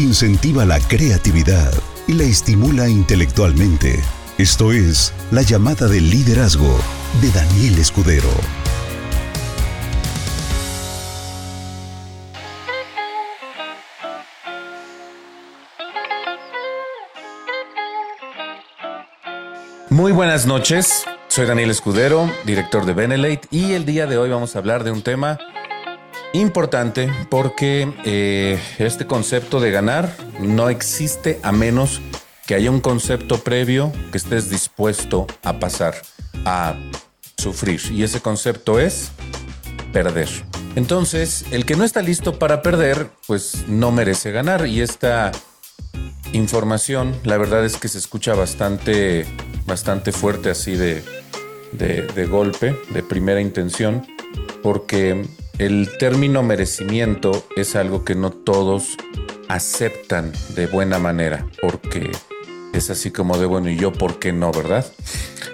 incentiva la creatividad y la estimula intelectualmente. Esto es La llamada del liderazgo de Daniel Escudero. Muy buenas noches, soy Daniel Escudero, director de Benelate, y el día de hoy vamos a hablar de un tema importante porque eh, este concepto de ganar no existe a menos que haya un concepto previo que estés dispuesto a pasar, a sufrir. Y ese concepto es perder. Entonces, el que no está listo para perder, pues no merece ganar. Y esta información, la verdad es que se escucha bastante, bastante fuerte así de, de golpe, de primera intención, porque el término merecimiento es algo que no todos aceptan de buena manera, porque es así como de bueno, y yo, ¿por qué no, verdad?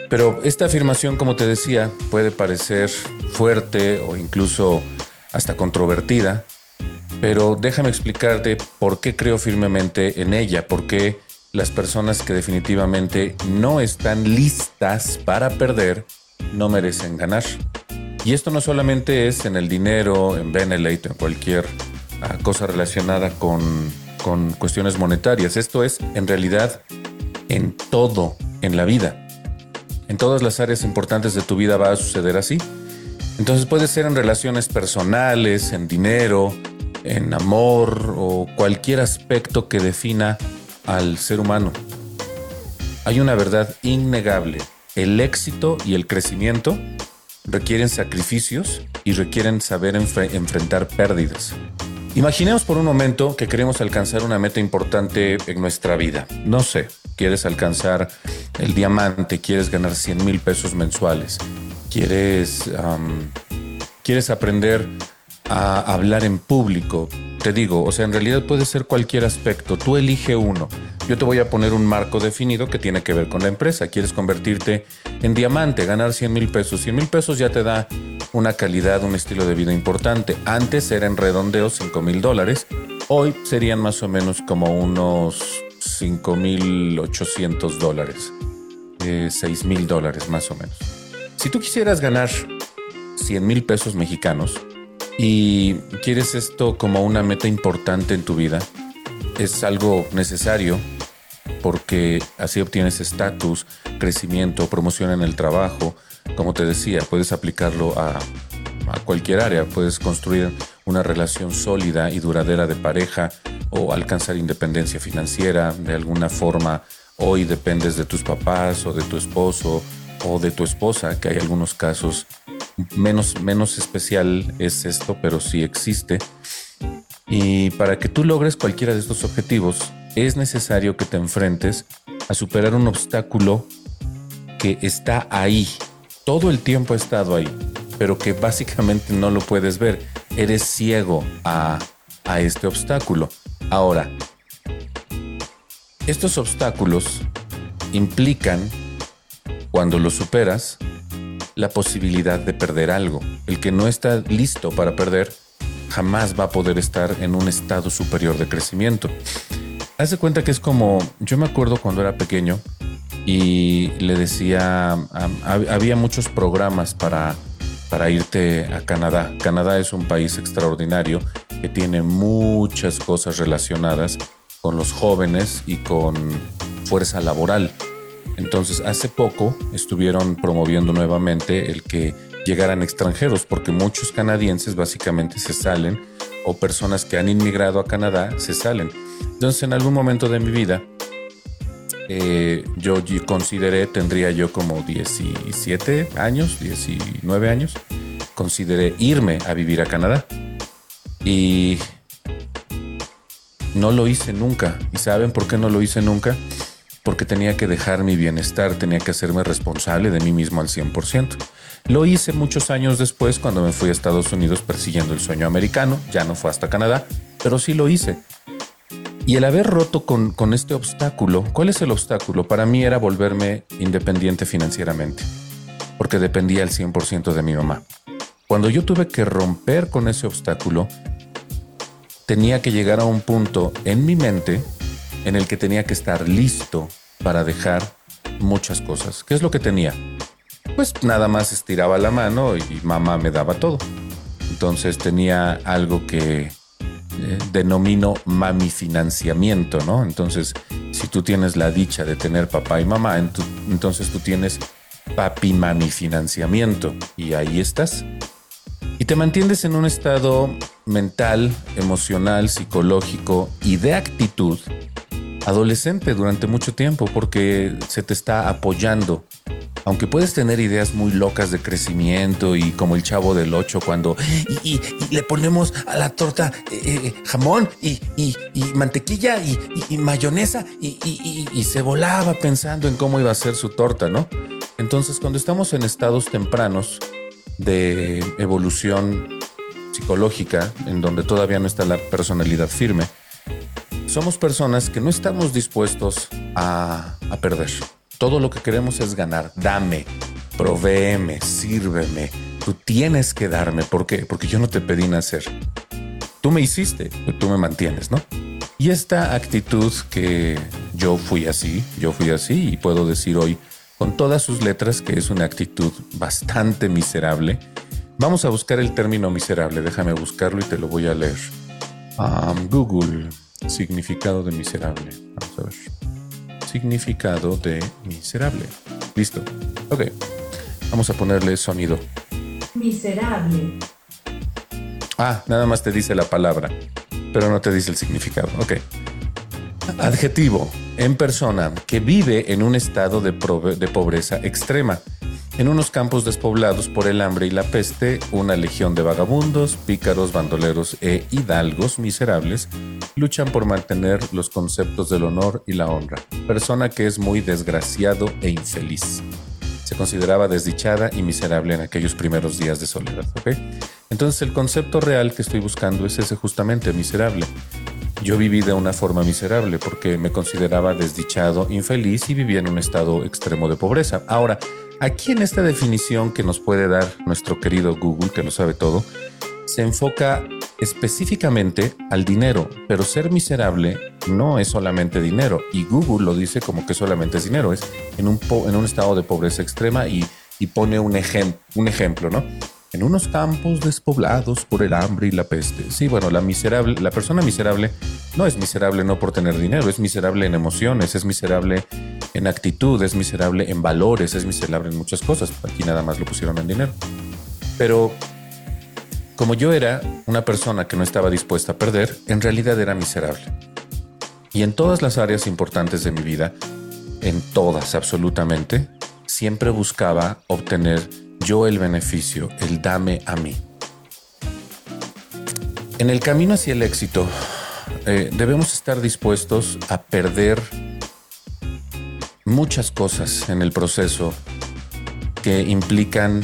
Pero esta afirmación, como te decía, puede parecer fuerte o incluso hasta controvertida, pero déjame explicarte por qué creo firmemente en ella, por qué las personas que definitivamente no están listas para perder no merecen ganar. Y esto no solamente es en el dinero, en Benelete, en cualquier ah, cosa relacionada con, con cuestiones monetarias. Esto es en realidad en todo en la vida. En todas las áreas importantes de tu vida va a suceder así. Entonces puede ser en relaciones personales, en dinero, en amor o cualquier aspecto que defina al ser humano. Hay una verdad innegable. El éxito y el crecimiento requieren sacrificios y requieren saber enfrentar pérdidas. Imaginemos por un momento que queremos alcanzar una meta importante en nuestra vida. No sé, quieres alcanzar el diamante, quieres ganar 100 mil pesos mensuales, quieres, quieres aprender a hablar en público. Te digo, o sea, en realidad puede ser cualquier aspecto. Tú elige uno. Yo te voy a poner un marco definido que tiene que ver con la empresa. Quieres convertirte en diamante, ganar 100 mil pesos. 100 mil pesos ya te da una calidad, un estilo de vida importante. Antes era en redondeo 5 mil dólares. Hoy serían más o menos como unos 5 mil 800 dólares. 6 eh, mil dólares más o menos. Si tú quisieras ganar 100 mil pesos mexicanos y quieres esto como una meta importante en tu vida, es algo necesario porque así obtienes estatus, crecimiento, promoción en el trabajo. Como te decía, puedes aplicarlo a, cualquier área, puedes construir una relación sólida y duradera de pareja o alcanzar independencia financiera de alguna forma. Hoy dependes de tus papás o de tu esposo o de tu esposa, que hay algunos casos menos, menos especial es esto, pero sí existe. Y para que tú logres cualquiera de estos objetivos, es necesario que te enfrentes a superar un obstáculo que está ahí. Todo el tiempo ha estado ahí, pero que básicamente no lo puedes ver. Eres ciego a, a este obstáculo. Ahora, estos obstáculos implican, cuando los superas, la posibilidad de perder algo. El que no está listo para perder jamás va a poder estar en un estado superior de crecimiento. Haz de cuenta que es como, yo me acuerdo cuando era pequeño y le decía, había muchos programas para, para irte a Canadá. Canadá es un país extraordinario que tiene muchas cosas relacionadas con los jóvenes y con fuerza laboral. Entonces, hace poco estuvieron promoviendo nuevamente el que llegaran extranjeros, porque muchos canadienses básicamente se salen o personas que han inmigrado a Canadá se salen. Entonces, en algún momento de mi vida, eh, yo consideré, tendría yo como 17 años, 19 años, consideré irme a vivir a Canadá. Y no lo hice nunca. ¿Y saben por qué no lo hice nunca? Porque tenía que dejar mi bienestar, tenía que hacerme responsable de mí mismo al 100%. Lo hice muchos años después cuando me fui a Estados Unidos persiguiendo el sueño americano, ya no fue hasta Canadá, pero sí lo hice. Y el haber roto con, este obstáculo, ¿cuál es el obstáculo? Para mí era volverme independiente financieramente, porque dependía al 100% de mi mamá. Cuando yo tuve que romper con ese obstáculo, tenía que llegar a un punto en mi mente en el que tenía que estar listo para dejar muchas cosas. ¿Qué es lo que tenía? Pues nada más estiraba la mano y mamá me daba todo. Entonces tenía algo que eh, denomino mami financiamiento, ¿no? Entonces, si tú tienes la dicha de tener papá y mamá, entonces tú tienes papi mami financiamiento y ahí estás. Y te mantienes en un estado mental, emocional, psicológico y de actitud adolescente durante mucho tiempo porque se te está apoyando. Aunque puedes tener ideas muy locas de crecimiento y como el chavo del 8 cuando y, le ponemos a la torta eh, eh, jamón y, mantequilla y, mayonesa y se volaba pensando en cómo iba a ser su torta, ¿no? Entonces cuando estamos en estados tempranos de evolución psicológica, en donde todavía no está la personalidad firme, somos personas que no estamos dispuestos a, perder. Todo lo que queremos es ganar. Dame, provéeme, sírveme. Tú tienes que darme. ¿Por qué? Porque yo no te pedí nacer. Tú me hiciste, tú me mantienes, ¿no? Y esta actitud que yo fui así, yo fui así y puedo decir hoy con todas sus letras que es una actitud bastante miserable. Vamos a buscar el término miserable, déjame buscarlo y te lo voy a leer. Google Significado de miserable. Vamos a ver. Significado de miserable. Listo. Ok. Vamos a ponerle sonido. Miserable. Ah, nada más te dice la palabra, pero no te dice el significado. Ok. Adjetivo. En persona que vive en un estado de, pobreza extrema en unos campos despoblados por el hambre y la peste, una legión de vagabundos, pícaros, bandoleros e hidalgos miserables luchan por mantener los conceptos del honor y la honra. Persona que es muy desgraciado e infeliz. Se consideraba desdichada y miserable en aquellos primeros días de soledad. Entonces el concepto real que estoy buscando es ese justamente, miserable. Yo viví de una forma miserable porque me consideraba desdichado, infeliz y vivía en un estado extremo de pobreza. Ahora, Aquí en esta definición que nos puede dar nuestro querido Google, que lo sabe todo, se enfoca específicamente al dinero, pero ser miserable no es solamente dinero, y Google lo dice como que solamente es dinero, es en un, en un estado de pobreza extrema y, pone un, un ejemplo, ¿no? En unos campos despoblados por el hambre y la peste. Sí, bueno, la miserable, la persona miserable no es miserable no por tener dinero, es miserable en emociones, es miserable en actitud, es miserable en valores, es miserable en muchas cosas. Aquí nada más lo pusieron en dinero. Pero como yo era una persona que no estaba dispuesta a perder, en realidad era miserable. Y en todas las áreas importantes de mi vida, en todas absolutamente, siempre buscaba obtener yo el beneficio, el dame a mí. En el camino hacia el éxito, eh, debemos estar dispuestos a perder muchas cosas en el proceso que implican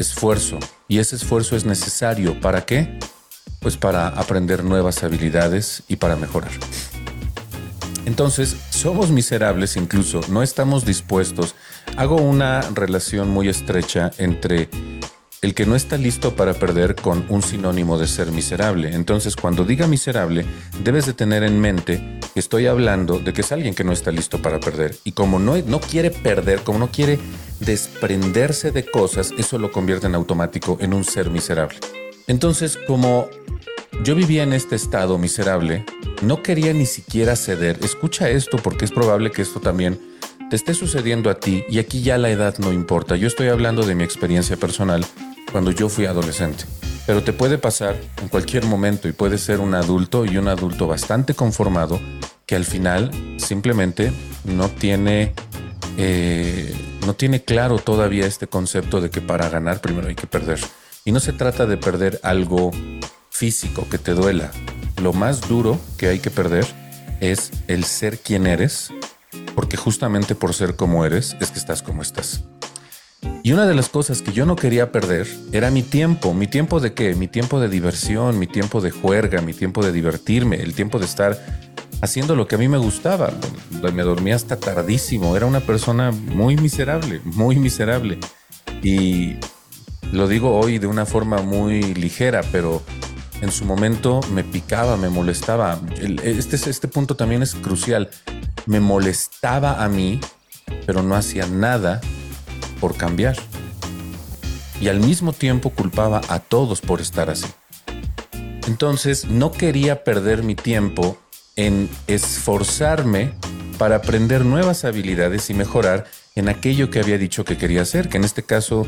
esfuerzo. Y ese esfuerzo es necesario. ¿Para qué? Pues para aprender nuevas habilidades y para mejorar. Entonces, somos miserables incluso, no estamos dispuestos. Hago una relación muy estrecha entre el que no está listo para perder con un sinónimo de ser miserable. Entonces, cuando diga miserable, debes de tener en mente que estoy hablando de que es alguien que no está listo para perder. Y como no, no quiere perder, como no quiere desprenderse de cosas, eso lo convierte en automático en un ser miserable. Entonces, como yo vivía en este estado miserable, no quería ni siquiera ceder. Escucha esto porque es probable que esto también te esté sucediendo a ti y aquí ya la edad no importa. Yo estoy hablando de mi experiencia personal cuando yo fui adolescente. Pero te puede pasar en cualquier momento y puede ser un adulto y un adulto bastante conformado que al final simplemente no tiene, eh, no tiene claro todavía este concepto de que para ganar primero hay que perder. Y no se trata de perder algo físico que te duela. Lo más duro que hay que perder es el ser quien eres, porque justamente por ser como eres es que estás como estás. Y una de las cosas que yo no quería perder era mi tiempo. ¿Mi tiempo de qué? Mi tiempo de diversión, mi tiempo de juerga, mi tiempo de divertirme, el tiempo de estar haciendo lo que a mí me gustaba. Me dormía hasta tardísimo. Era una persona muy miserable, muy miserable. Y lo digo hoy de una forma muy ligera, pero en su momento me picaba, me molestaba. Este, este punto también es crucial. Me molestaba a mí, pero no hacía nada por cambiar. Y al mismo tiempo culpaba a todos por estar así. Entonces no quería perder mi tiempo en esforzarme para aprender nuevas habilidades y mejorar en aquello que había dicho que quería hacer, que en este caso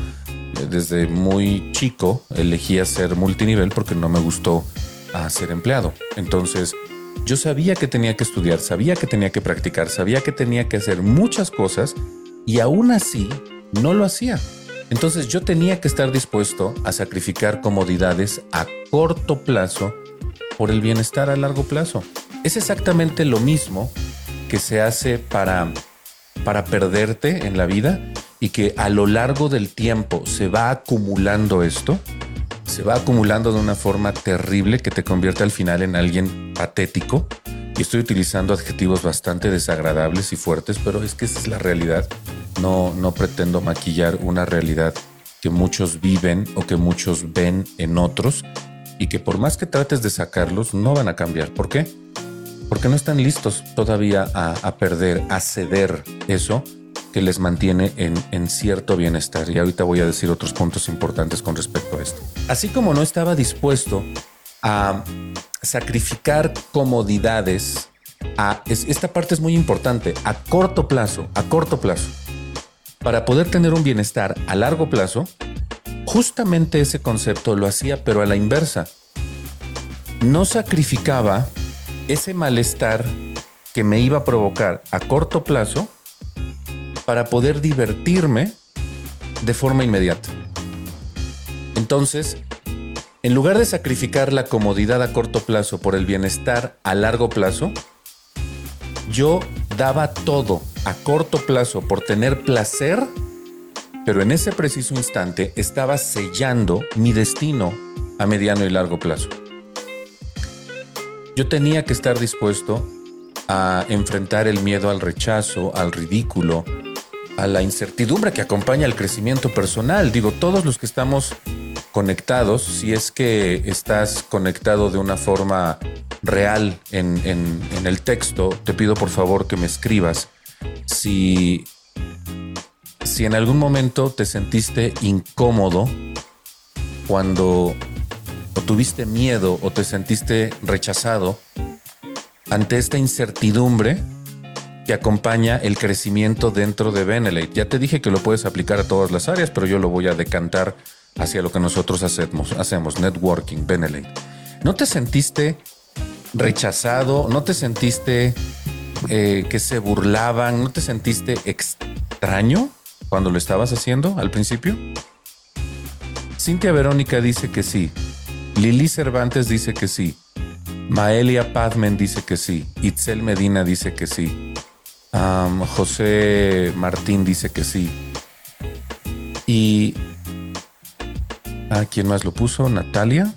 desde muy chico elegí ser multinivel porque no me gustó a ser empleado. Entonces, yo sabía que tenía que estudiar, sabía que tenía que practicar, sabía que tenía que hacer muchas cosas y aún así no lo hacía. Entonces yo tenía que estar dispuesto a sacrificar comodidades a corto plazo por el bienestar a largo plazo. Es exactamente lo mismo que se hace para, para perderte en la vida y que a lo largo del tiempo se va acumulando esto, se va acumulando de una forma terrible que te convierte al final en alguien patético. Y estoy utilizando adjetivos bastante desagradables y fuertes, pero es que esa es la realidad. No, no pretendo maquillar una realidad que muchos viven o que muchos ven en otros y que por más que trates de sacarlos, no van a cambiar. ¿Por qué? Porque no están listos todavía a, a perder, a ceder eso que les mantiene en, cierto bienestar. Y ahorita voy a decir otros puntos importantes con respecto a esto. Así como no estaba dispuesto a sacrificar comodidades, a, esta parte es muy importante, a corto plazo, a corto plazo, para poder tener un bienestar a largo plazo, justamente ese concepto lo hacía, pero a la inversa. No sacrificaba ese malestar que me iba a provocar a corto plazo para poder divertirme de forma inmediata. Entonces, en lugar de sacrificar la comodidad a corto plazo por el bienestar a largo plazo, yo daba todo a corto plazo por tener placer, pero en ese preciso instante estaba sellando mi destino a mediano y largo plazo. Yo tenía que estar dispuesto a enfrentar el miedo al rechazo, al ridículo, a la incertidumbre que acompaña el crecimiento personal. Digo, todos los que estamos conectados, si es que estás conectado de una forma real en, en, el texto, te pido por favor que me escribas si, si en algún momento te sentiste incómodo cuando o tuviste miedo o te sentiste rechazado ante esta incertidumbre que acompaña el crecimiento dentro de Benelete. Ya te dije que lo puedes aplicar a todas las áreas, pero yo lo voy a decantar hacia lo que nosotros hacemos, hacemos networking, Benelete. ¿No te sentiste rechazado? ¿No te sentiste eh, que se burlaban? ¿No te sentiste extraño cuando lo estabas haciendo al principio? Cintia Verónica dice que sí. Lili Cervantes dice que sí. Maelia Padmen dice que sí. Itzel Medina dice que sí. José Martín dice que sí. Y ¿a quién más lo puso? Natalia.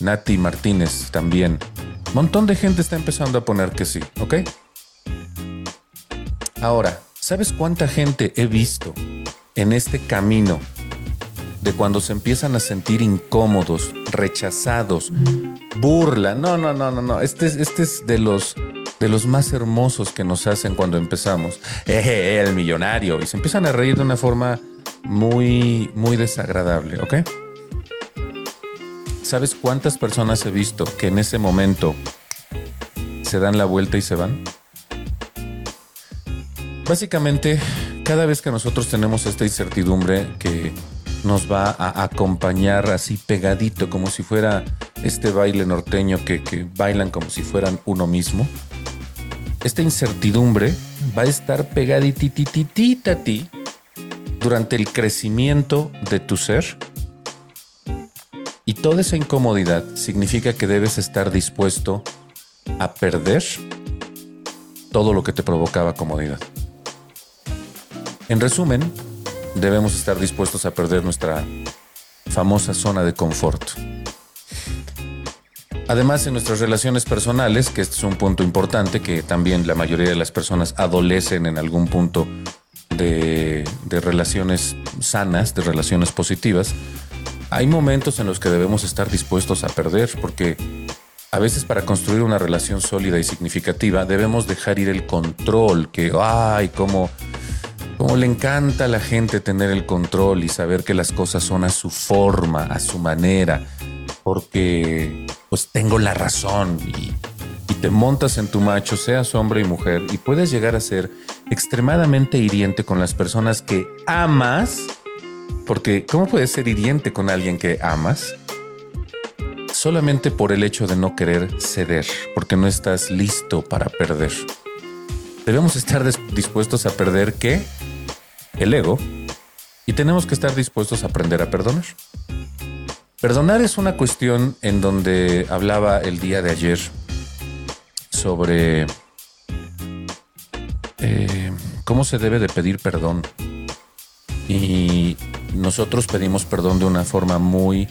Nati Martínez también. Montón de gente está empezando a poner que sí, ¿ok? Ahora, ¿sabes cuánta gente he visto en este camino de cuando se empiezan a sentir incómodos, rechazados, burla? No, no, no, no, no. Este, este es de los de los más hermosos que nos hacen cuando empezamos. Eh, el millonario. Y se empiezan a reír de una forma muy, muy desagradable, ¿ok? ¿Sabes cuántas personas he visto que en ese momento se dan la vuelta y se van? Básicamente, cada vez que nosotros tenemos esta incertidumbre que nos va a acompañar así pegadito, como si fuera este baile norteño que, que bailan como si fueran uno mismo, esta incertidumbre va a estar pegaditititita a ti durante el crecimiento de tu ser. Y toda esa incomodidad significa que debes estar dispuesto a perder todo lo que te provocaba comodidad. En resumen, debemos estar dispuestos a perder nuestra famosa zona de confort. Además, en nuestras relaciones personales, que este es un punto importante, que también la mayoría de las personas adolecen en algún punto de, relaciones sanas, de relaciones positivas, hay momentos en los que debemos estar dispuestos a perder, porque a veces para construir una relación sólida y significativa debemos dejar ir el control, que, ay, cómo, cómo le encanta a la gente tener el control y saber que las cosas son a su forma, a su manera, porque pues tengo la razón y, te montas en tu macho, seas hombre y mujer, y puedes llegar a ser extremadamente hiriente con las personas que amas porque ¿cómo puedes ser hiriente con alguien que amas? Solamente por el hecho de no querer ceder, porque no estás listo para perder. Debemos estar dispuestos a perder qué? El ego. Y tenemos que estar dispuestos a aprender a perdonar. Perdonar es una cuestión en donde hablaba el día de ayer sobre eh, cómo se debe de pedir perdón. Y nosotros pedimos perdón de una forma muy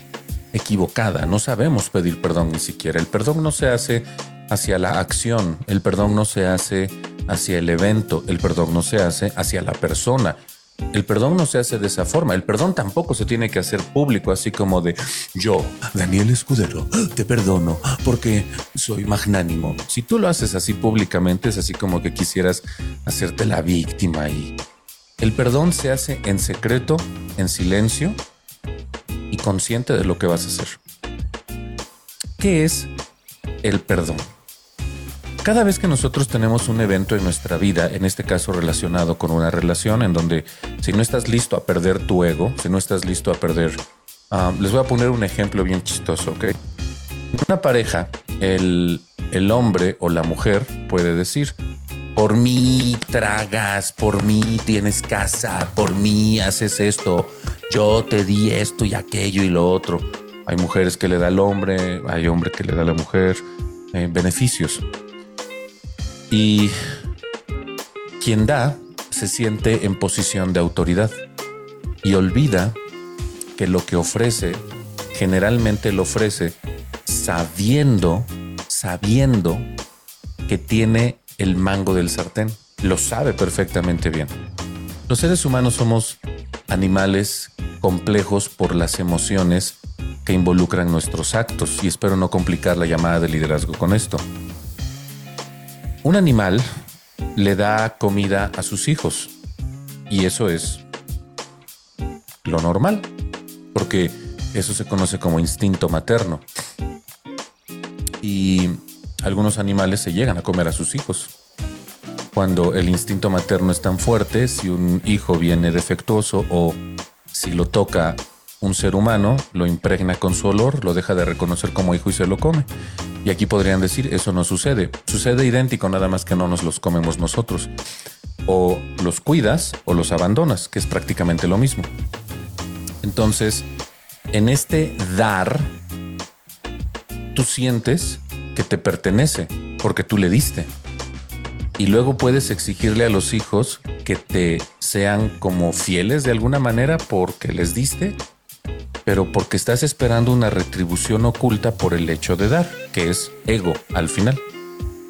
equivocada. No sabemos pedir perdón ni siquiera. El perdón no se hace hacia la acción, el perdón no se hace hacia el evento, el perdón no se hace hacia la persona. El perdón no se hace de esa forma. El perdón tampoco se tiene que hacer público, así como de yo, Daniel Escudero, te perdono porque soy magnánimo. Si tú lo haces así públicamente, es así como que quisieras hacerte la víctima y el perdón se hace en secreto, en silencio y consciente de lo que vas a hacer. ¿Qué es el perdón? Cada vez que nosotros tenemos un evento en nuestra vida, en este caso relacionado con una relación, en donde si no estás listo a perder tu ego, si no estás listo a perder... Ah, les voy a poner un ejemplo bien chistoso, ¿ok? En una pareja, el, el hombre o la mujer puede decir, por mí tragas, por mí tienes casa, por mí haces esto, yo te di esto y aquello y lo otro. Hay mujeres que le da al hombre, hay hombre que le da a la mujer eh, beneficios. Y quien da se siente en posición de autoridad y olvida que lo que ofrece generalmente lo ofrece sabiendo, sabiendo que tiene el mango del sartén. Lo sabe perfectamente bien. Los seres humanos somos animales complejos por las emociones que involucran nuestros actos y espero no complicar la llamada de liderazgo con esto. Un animal le da comida a sus hijos y eso es lo normal, porque eso se conoce como instinto materno. Y algunos animales se llegan a comer a sus hijos. Cuando el instinto materno es tan fuerte, si un hijo viene defectuoso o si lo toca un ser humano, lo impregna con su olor, lo deja de reconocer como hijo y se lo come. Y aquí podrían decir, eso no sucede. Sucede idéntico, nada más que no nos los comemos nosotros. O los cuidas o los abandonas, que es prácticamente lo mismo. Entonces, en este dar, tú sientes que te pertenece porque tú le diste. Y luego puedes exigirle a los hijos que te sean como fieles de alguna manera porque les diste, pero porque estás esperando una retribución oculta por el hecho de dar, que es ego al final.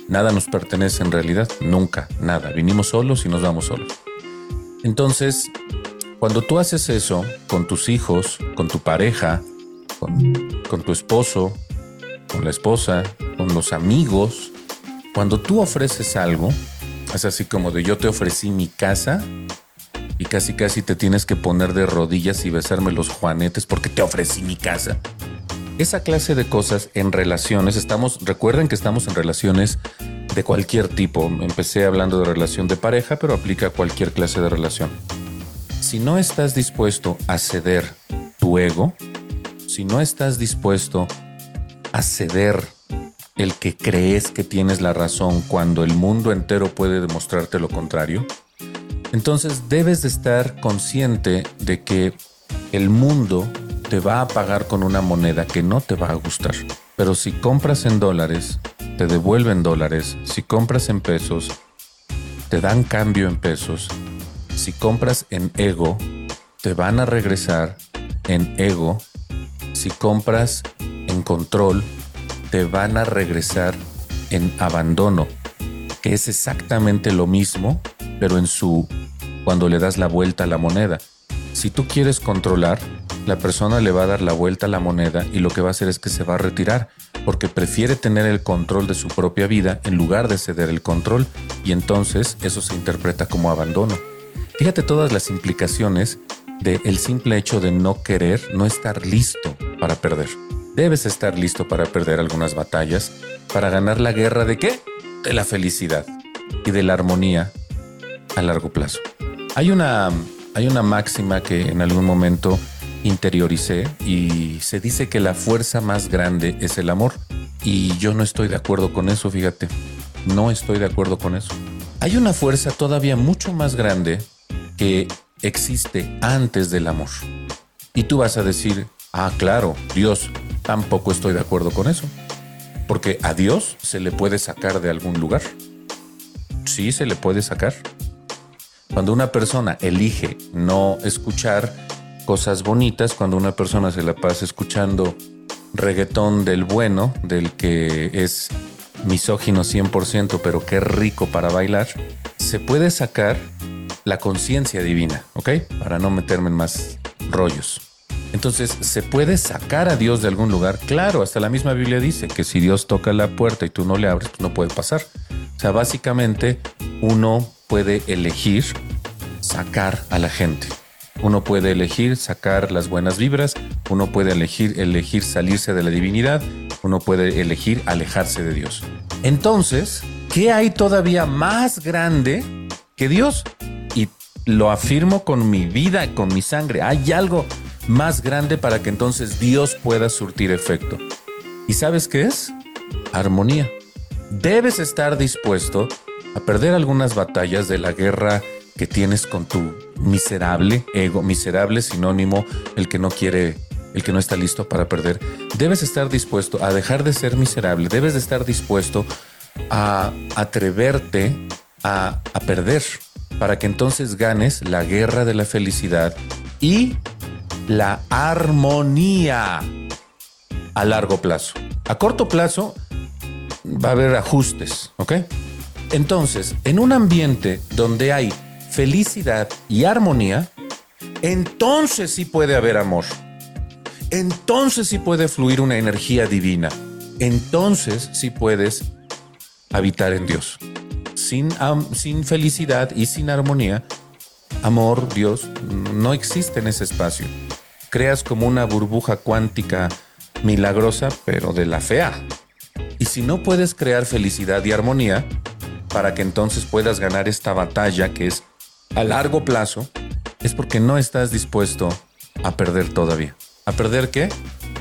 Nada nos pertenece en realidad, nunca, nada. Vinimos solos y nos vamos solos. Entonces, cuando tú haces eso con tus hijos, con tu pareja, con, tu esposo, con la esposa, con los amigos, cuando tú ofreces algo, es así como de yo te ofrecí mi casa casi casi te tienes que poner de rodillas y besarme los juanetes porque te ofrecí mi casa. Esa clase de cosas en relaciones, estamos, recuerden que estamos en relaciones de cualquier tipo. Empecé hablando de relación de pareja, pero aplica a cualquier clase de relación. Si no estás dispuesto a ceder tu ego, si no estás dispuesto a ceder el que crees que tienes la razón cuando el mundo entero puede demostrarte lo contrario, entonces debes de estar consciente de que el mundo te va a pagar con una moneda que no te va a gustar. Pero si compras en dólares, te devuelven dólares. Si compras en pesos, te dan cambio en pesos. Si compras en ego, te van a regresar en ego. Si compras en control, te van a regresar en abandono, que es exactamente lo mismo, pero en su cuando le das la vuelta a la moneda. Si tú quieres controlar, la persona le va a dar la vuelta a la moneda y lo que va a hacer es que se va a retirar porque prefiere tener el control de su propia vida en lugar de ceder el control y entonces eso se interpreta como abandono. Fíjate todas las implicaciones del simple hecho de no querer, no estar listo para perder. Debes estar listo para perder algunas batallas, para ganar la guerra de qué? De la felicidad y de la armonía a largo plazo. Hay una, hay una máxima que en algún momento interioricé y se dice que la fuerza más grande es el amor. Y yo no estoy de acuerdo con eso, fíjate. No estoy de acuerdo con eso. Hay una fuerza todavía mucho más grande que existe antes del amor. Y tú vas a decir, ah, claro, Dios, tampoco estoy de acuerdo con eso. Porque a Dios se le puede sacar de algún lugar. Sí, se le puede sacar. Cuando una persona elige no escuchar cosas bonitas, cuando una persona se la pasa escuchando reggaetón del bueno, del que es misógino 100%, pero qué rico para bailar, se puede sacar la conciencia divina, ¿ok? Para no meterme en más rollos. Entonces, ¿se puede sacar a Dios de algún lugar? Claro, hasta la misma Biblia dice que si Dios toca la puerta y tú no le abres, pues no puede pasar. O sea, básicamente uno puede elegir sacar a la gente. Uno puede elegir sacar las buenas vibras, uno puede elegir elegir salirse de la divinidad, uno puede elegir alejarse de Dios. Entonces, ¿qué hay todavía más grande que Dios? Y lo afirmo con mi vida, con mi sangre. Hay algo más grande para que entonces Dios pueda surtir efecto. ¿Y sabes qué es? Armonía. Debes estar dispuesto a perder algunas batallas de la guerra que tienes con tu miserable ego, miserable sinónimo, el que no quiere, el que no está listo para perder. Debes estar dispuesto a dejar de ser miserable, debes de estar dispuesto a atreverte a, a perder para que entonces ganes la guerra de la felicidad y la armonía a largo plazo. A corto plazo va a haber ajustes, ¿ok? Entonces, en un ambiente donde hay felicidad y armonía, entonces sí puede haber amor. Entonces sí puede fluir una energía divina. Entonces sí puedes habitar en Dios. Sin, sin felicidad y sin armonía, amor, Dios, no existe en ese espacio. Creas como una burbuja cuántica milagrosa, pero de la fea. Y si no puedes crear felicidad y armonía, para que entonces puedas ganar esta batalla que es a largo plazo, es porque no estás dispuesto a perder todavía. ¿A perder qué?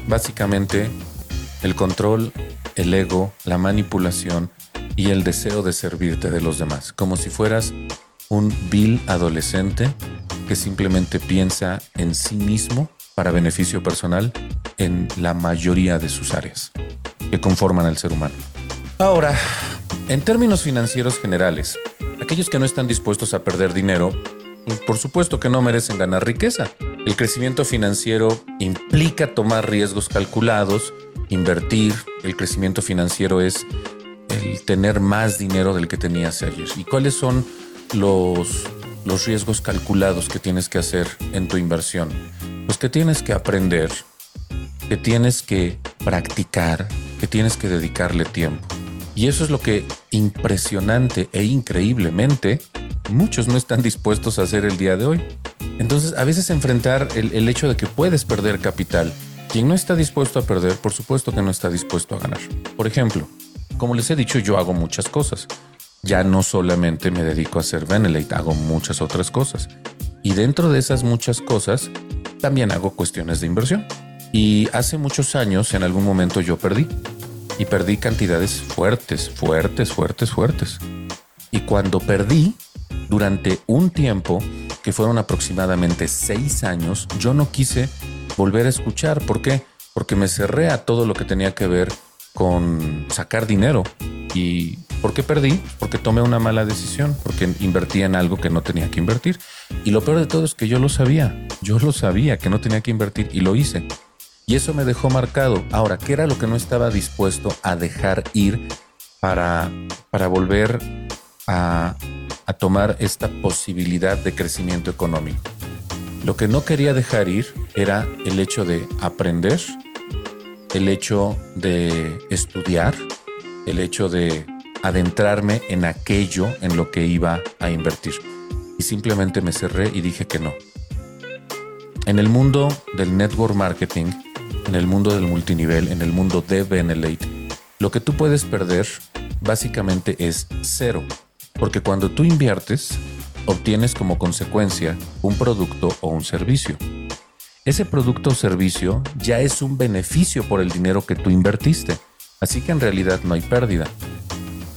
Básicamente el control, el ego, la manipulación y el deseo de servirte de los demás, como si fueras un vil adolescente que simplemente piensa en sí mismo para beneficio personal en la mayoría de sus áreas que conforman al ser humano. Ahora, en términos financieros generales, aquellos que no están dispuestos a perder dinero, por supuesto que no merecen ganar riqueza. El crecimiento financiero implica tomar riesgos calculados, invertir. El crecimiento financiero es el tener más dinero del que tenías ayer. ¿Y cuáles son los, los riesgos calculados que tienes que hacer en tu inversión? Pues que tienes que aprender, que tienes que practicar, que tienes que dedicarle tiempo. Y eso es lo que impresionante e increíblemente muchos no están dispuestos a hacer el día de hoy. Entonces, a veces enfrentar el, hecho de que puedes perder capital. Quien no está dispuesto a perder, por supuesto que no está dispuesto a ganar. Por ejemplo, como les he dicho, yo hago muchas cosas. Ya no solamente me dedico a hacer Benelete, hago muchas otras cosas. Y dentro de esas muchas cosas, también hago cuestiones de inversión. Y hace muchos años, en algún momento yo perdí y perdí cantidades fuertes, fuertes, fuertes, fuertes. Y cuando perdí, durante un tiempo, que fueron aproximadamente seis años, yo no quise volver a escuchar. ¿Por qué? Porque me cerré a todo lo que tenía que ver con sacar dinero. ¿Y por qué perdí? Porque tomé una mala decisión, porque invertí en algo que no tenía que invertir. Y lo peor de todo es que yo lo sabía, yo lo sabía que no tenía que invertir y lo hice. Y eso me dejó marcado. Ahora, ¿qué era lo que no estaba dispuesto a dejar ir para, para volver a, a tomar esta posibilidad de crecimiento económico? Lo que no quería dejar ir era el hecho de aprender, el hecho de estudiar, el hecho de adentrarme en aquello en lo que iba a invertir. Y simplemente me cerré y dije que no. En el mundo del network marketing, en el mundo del multinivel, en el mundo de Benelate, lo que tú puedes perder básicamente es cero. Porque cuando tú inviertes, obtienes como consecuencia un producto o un servicio. Ese producto o servicio ya es un beneficio por el dinero que tú invertiste. Así que en realidad no hay pérdida.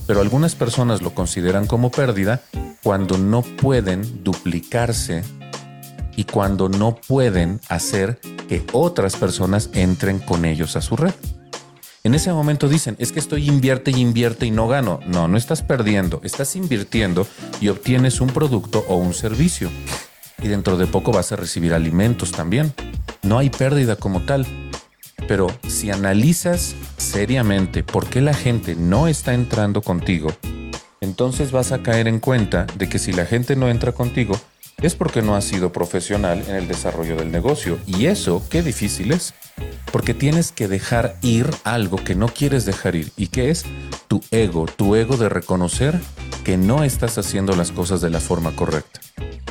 Pero algunas personas lo consideran como pérdida cuando no pueden duplicarse y cuando no pueden hacer otras personas entren con ellos a su red. En ese momento dicen, es que estoy invierte y invierte y no gano. No, no estás perdiendo, estás invirtiendo y obtienes un producto o un servicio. Y dentro de poco vas a recibir alimentos también. No hay pérdida como tal. Pero si analizas seriamente por qué la gente no está entrando contigo, entonces vas a caer en cuenta de que si la gente no entra contigo, es porque no has sido profesional en el desarrollo del negocio. Y eso, qué difícil es. Porque tienes que dejar ir algo que no quieres dejar ir. ¿Y qué es? Tu ego, tu ego de reconocer que no estás haciendo las cosas de la forma correcta.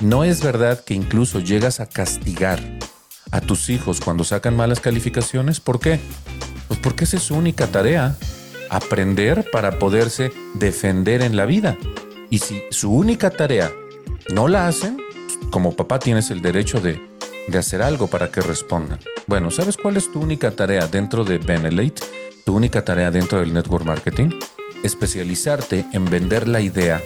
No es verdad que incluso llegas a castigar a tus hijos cuando sacan malas calificaciones. ¿Por qué? Pues porque esa es su única tarea. Aprender para poderse defender en la vida. Y si su única tarea no la hacen, como papá tienes el derecho de, hacer algo para que respondan. Bueno, ¿sabes cuál es tu única tarea dentro de Benelate? Tu única tarea dentro del network marketing? Especializarte en vender la idea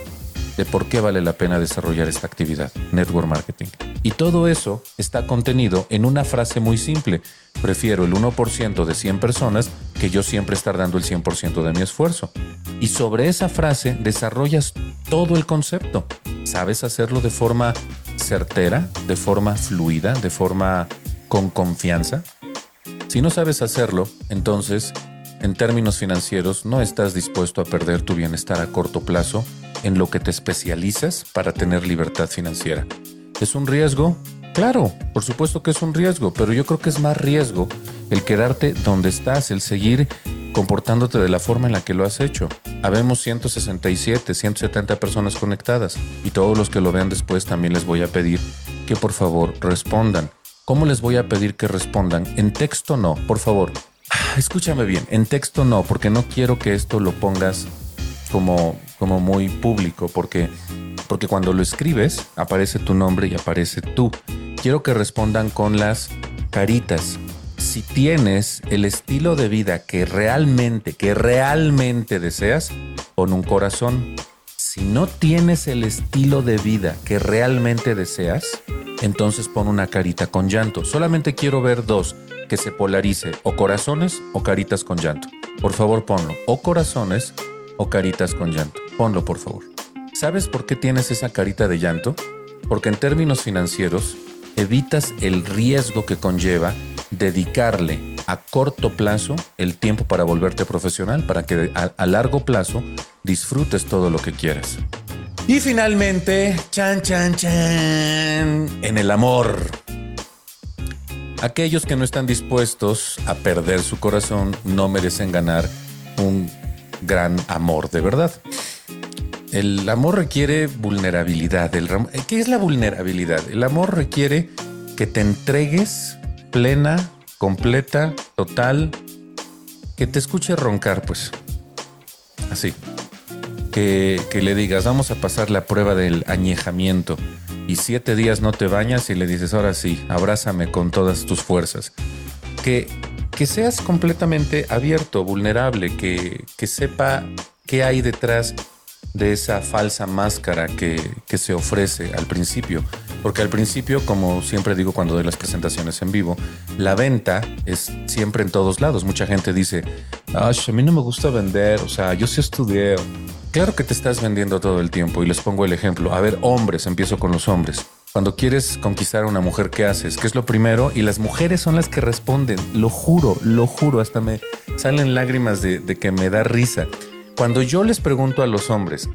de por qué vale la pena desarrollar esta actividad, network marketing. Y todo eso está contenido en una frase muy simple. Prefiero el 1% de 100 personas que yo siempre estar dando el 100% de mi esfuerzo. Y sobre esa frase desarrollas todo el concepto. Sabes hacerlo de forma certera, de forma fluida, de forma con confianza? Si no sabes hacerlo, entonces, en términos financieros, no estás dispuesto a perder tu bienestar a corto plazo en lo que te especializas para tener libertad financiera. ¿Es un riesgo? Claro, por supuesto que es un riesgo, pero yo creo que es más riesgo el quedarte donde estás, el seguir comportándote de la forma en la que lo has hecho. Habemos 167, 170 personas conectadas y todos los que lo vean después también les voy a pedir que por favor respondan. ¿Cómo les voy a pedir que respondan? En texto no, por favor. Escúchame bien, en texto no, porque no quiero que esto lo pongas como, como muy público, porque, porque cuando lo escribes aparece tu nombre y aparece tú. Quiero que respondan con las caritas, si tienes el estilo de vida que realmente, que realmente deseas, pon un corazón. Si no tienes el estilo de vida que realmente deseas, entonces pon una carita con llanto. Solamente quiero ver dos que se polarice, o corazones o caritas con llanto. Por favor, ponlo. O corazones o caritas con llanto. Ponlo, por favor. ¿Sabes por qué tienes esa carita de llanto? Porque en términos financieros, evitas el riesgo que conlleva dedicarle a corto plazo el tiempo para volverte profesional, para que a, largo plazo disfrutes todo lo que quieras. Y finalmente, chan, chan, chan, en el amor. Aquellos que no están dispuestos a perder su corazón no merecen ganar un gran amor de verdad. El amor requiere vulnerabilidad. ¿Qué es la vulnerabilidad? El amor requiere que te entregues plena, completa, total, que te escuche roncar, pues. Así. Que, que, le digas, vamos a pasar la prueba del añejamiento y siete días no te bañas y le dices, ahora sí, abrázame con todas tus fuerzas. Que, que seas completamente abierto, vulnerable, que, que sepa qué hay detrás de esa falsa máscara que, que se ofrece al principio. Porque al principio, como siempre digo cuando doy las presentaciones en vivo, la venta es siempre en todos lados. Mucha gente dice, a mí no me gusta vender, o sea, yo sí estudié. Claro que te estás vendiendo todo el tiempo y les pongo el ejemplo. A ver, hombres, empiezo con los hombres. Cuando quieres conquistar a una mujer, ¿qué haces? ¿Qué es lo primero? Y las mujeres son las que responden. Lo juro, lo juro, hasta me salen lágrimas de, de que me da risa. Cuando yo les pregunto a los hombres,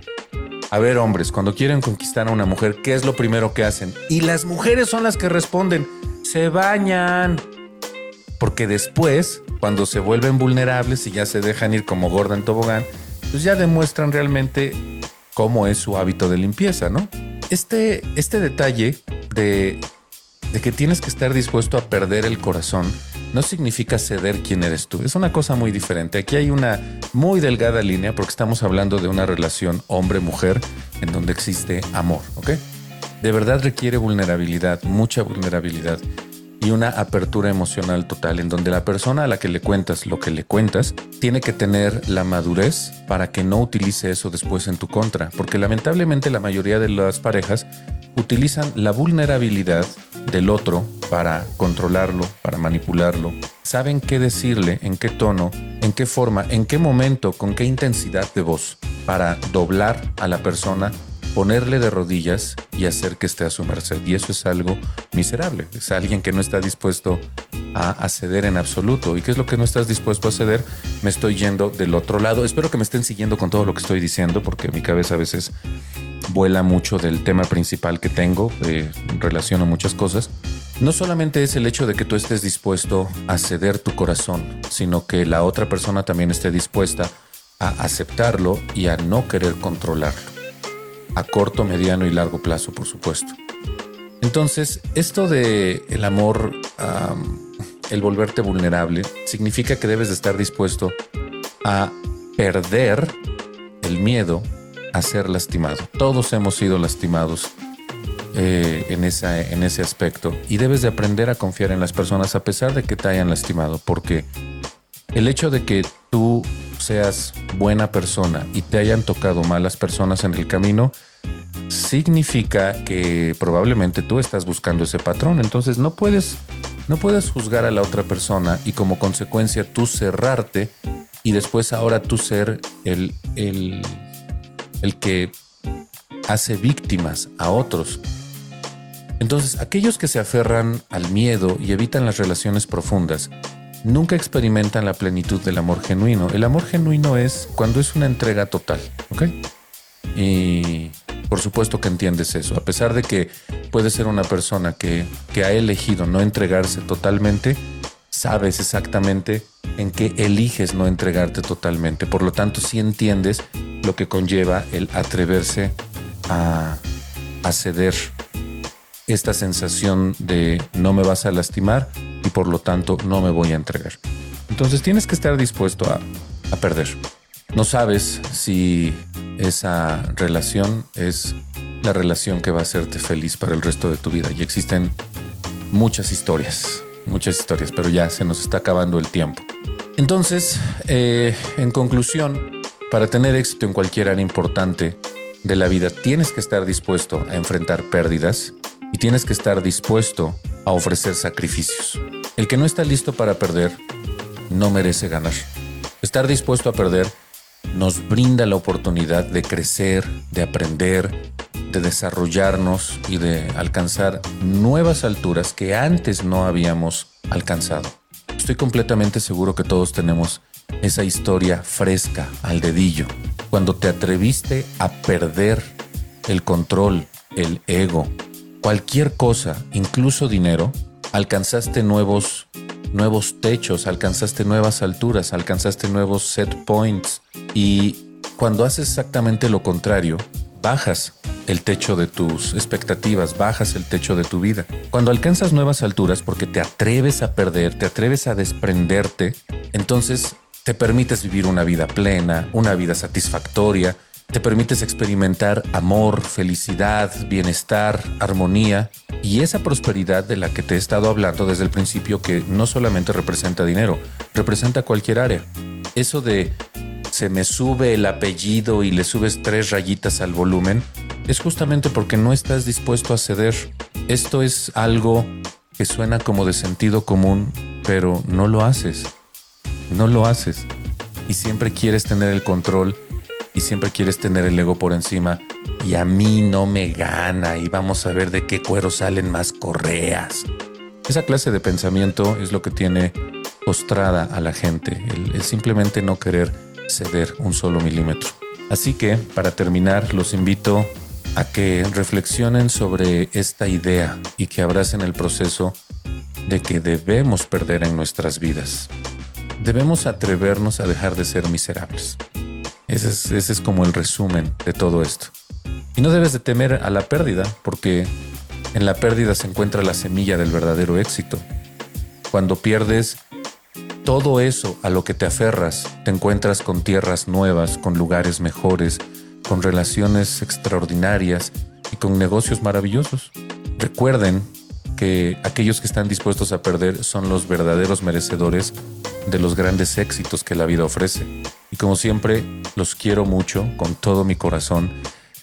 A ver, hombres, cuando quieren conquistar a una mujer, ¿qué es lo primero que hacen? Y las mujeres son las que responden, se bañan. Porque después, cuando se vuelven vulnerables y ya se dejan ir como gorda en tobogán, pues ya demuestran realmente cómo es su hábito de limpieza, ¿no? Este, este detalle de, de que tienes que estar dispuesto a perder el corazón no significa ceder quién eres tú. Es una cosa muy diferente. Aquí hay una muy delgada línea porque estamos hablando de una relación hombre-mujer en donde existe amor, ¿ok? De verdad requiere vulnerabilidad, mucha vulnerabilidad y una apertura emocional total en donde la persona a la que le cuentas lo que le cuentas tiene que tener la madurez para que no utilice eso después en tu contra, porque lamentablemente la mayoría de las parejas utilizan la vulnerabilidad del otro para controlarlo, para manipularlo. Saben qué decirle, en qué tono, en qué forma, en qué momento, con qué intensidad de voz, para doblar a la persona, ponerle de rodillas y hacer que esté a su merced. Y eso es algo miserable. Es alguien que no está dispuesto a, ceder en absoluto. ¿Y qué es lo que no estás dispuesto a ceder? Me estoy yendo del otro lado. Espero que me estén siguiendo con todo lo que estoy diciendo, porque mi cabeza a veces vuela mucho del tema principal que tengo, eh, relaciono muchas cosas. No solamente es el hecho de que tú estés dispuesto a ceder tu corazón, sino que la otra persona también esté dispuesta a aceptarlo y a no querer controlarlo. A corto, mediano y largo plazo, por supuesto. Entonces, esto de el amor, el volverte vulnerable, significa que debes de estar dispuesto a perder el miedo a ser lastimado. Todos hemos sido lastimados eh, en, esa, en ese aspecto y debes de aprender a confiar en las personas a pesar de que te hayan lastimado, porque el hecho de que tú seas buena persona y te hayan tocado malas personas en el camino, significa que probablemente tú estás buscando ese patrón. Entonces no puedes, no puedes juzgar a la otra persona y como consecuencia tú cerrarte y después ahora tú ser el, el el que hace víctimas a otros. Entonces, aquellos que se aferran al miedo y evitan las relaciones profundas, nunca experimentan la plenitud del amor genuino. El amor genuino es cuando es una entrega total, ¿ok? Y por supuesto que entiendes eso, a pesar de que puede ser una persona que, que ha elegido no entregarse totalmente, sabes exactamente en qué eliges no entregarte totalmente. Por lo tanto, sí entiendes lo que conlleva el atreverse a, ceder esta sensación de no me vas a lastimar y por lo tanto no me voy a entregar. Entonces tienes que estar dispuesto a, a perder. No sabes si esa relación es la relación que va a hacerte feliz para el resto de tu vida. Y existen muchas historias, muchas historias, pero ya se nos está acabando el tiempo. Entonces, eh, en conclusión, para tener éxito en cualquier área importante de la vida, tienes que estar dispuesto a enfrentar pérdidas y tienes que estar dispuesto a ofrecer sacrificios. El que no está listo para perder no merece ganar. Estar dispuesto a perder nos brinda la oportunidad de crecer, de aprender, de desarrollarnos y de alcanzar nuevas alturas que antes no habíamos alcanzado. Estoy completamente seguro que todos tenemos esa historia fresca al dedillo, cuando te atreviste a perder el control, el ego, cualquier cosa, incluso dinero, alcanzaste nuevos nuevos techos, alcanzaste nuevas alturas, alcanzaste nuevos set points y cuando haces exactamente lo contrario, bajas el techo de tus expectativas, bajas el techo de tu vida. Cuando alcanzas nuevas alturas porque te atreves a perder, te atreves a desprenderte, entonces te permites vivir una vida plena, una vida satisfactoria, te permites experimentar amor, felicidad, bienestar, armonía y esa prosperidad de la que te he estado hablando desde el principio que no solamente representa dinero, representa cualquier área. Eso de se me sube el apellido y le subes tres rayitas al volumen, es justamente porque no estás dispuesto a ceder. Esto es algo que suena como de sentido común, pero no lo haces no lo haces. Y siempre quieres tener el control y siempre quieres tener el ego por encima. Y a mí no me gana y vamos a ver de qué cuero salen más correas. Esa clase de pensamiento es lo que tiene postrada a la gente, el, simplemente no querer ceder un solo milímetro. Así que, para terminar, los invito a que reflexionen sobre esta idea y que abracen el proceso de que debemos perder en nuestras vidas. Debemos atrevernos a dejar de ser miserables. Ese es, ese es como el resumen de todo esto. Y no debes de temer a la pérdida, porque en la pérdida se encuentra la semilla del verdadero éxito. Cuando pierdes todo eso a lo que te aferras, te encuentras con tierras nuevas, con lugares mejores, con relaciones extraordinarias y con negocios maravillosos. Recuerden que aquellos que están dispuestos a perder son los verdaderos merecedores de los grandes éxitos que la vida ofrece. Y como siempre, los quiero mucho con todo mi corazón.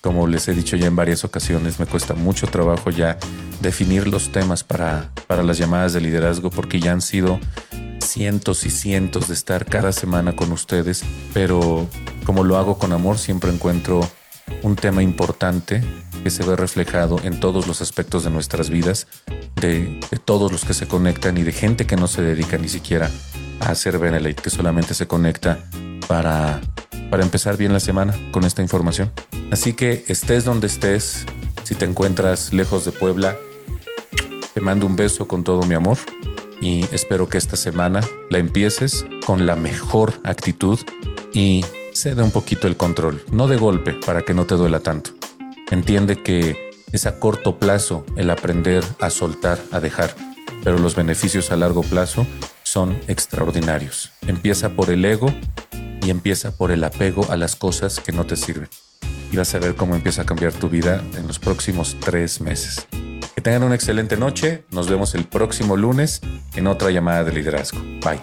Como les he dicho ya en varias ocasiones, me cuesta mucho trabajo ya definir los temas para, para las llamadas de liderazgo porque ya han sido cientos y cientos de estar cada semana con ustedes, pero como lo hago con amor, siempre encuentro un tema importante que se ve reflejado en todos los aspectos de nuestras vidas, de, todos los que se conectan y de gente que no se dedica ni siquiera a hacer Benelete, que solamente se conecta para, para empezar bien la semana con esta información. Así que estés donde estés, si te encuentras lejos de Puebla, te mando un beso con todo mi amor y espero que esta semana la empieces con la mejor actitud y cede un poquito el control, no de golpe para que no te duela tanto. Entiende que es a corto plazo el aprender a soltar, a dejar, pero los beneficios a largo plazo son extraordinarios. Empieza por el ego y empieza por el apego a las cosas que no te sirven. Y vas a ver cómo empieza a cambiar tu vida en los próximos tres meses. Que tengan una excelente noche. Nos vemos el próximo lunes en otra llamada de liderazgo. Bye.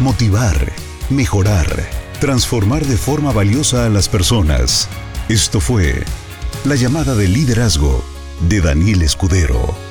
Motivar, mejorar, transformar de forma valiosa a las personas. Esto fue la llamada de liderazgo de Daniel Escudero.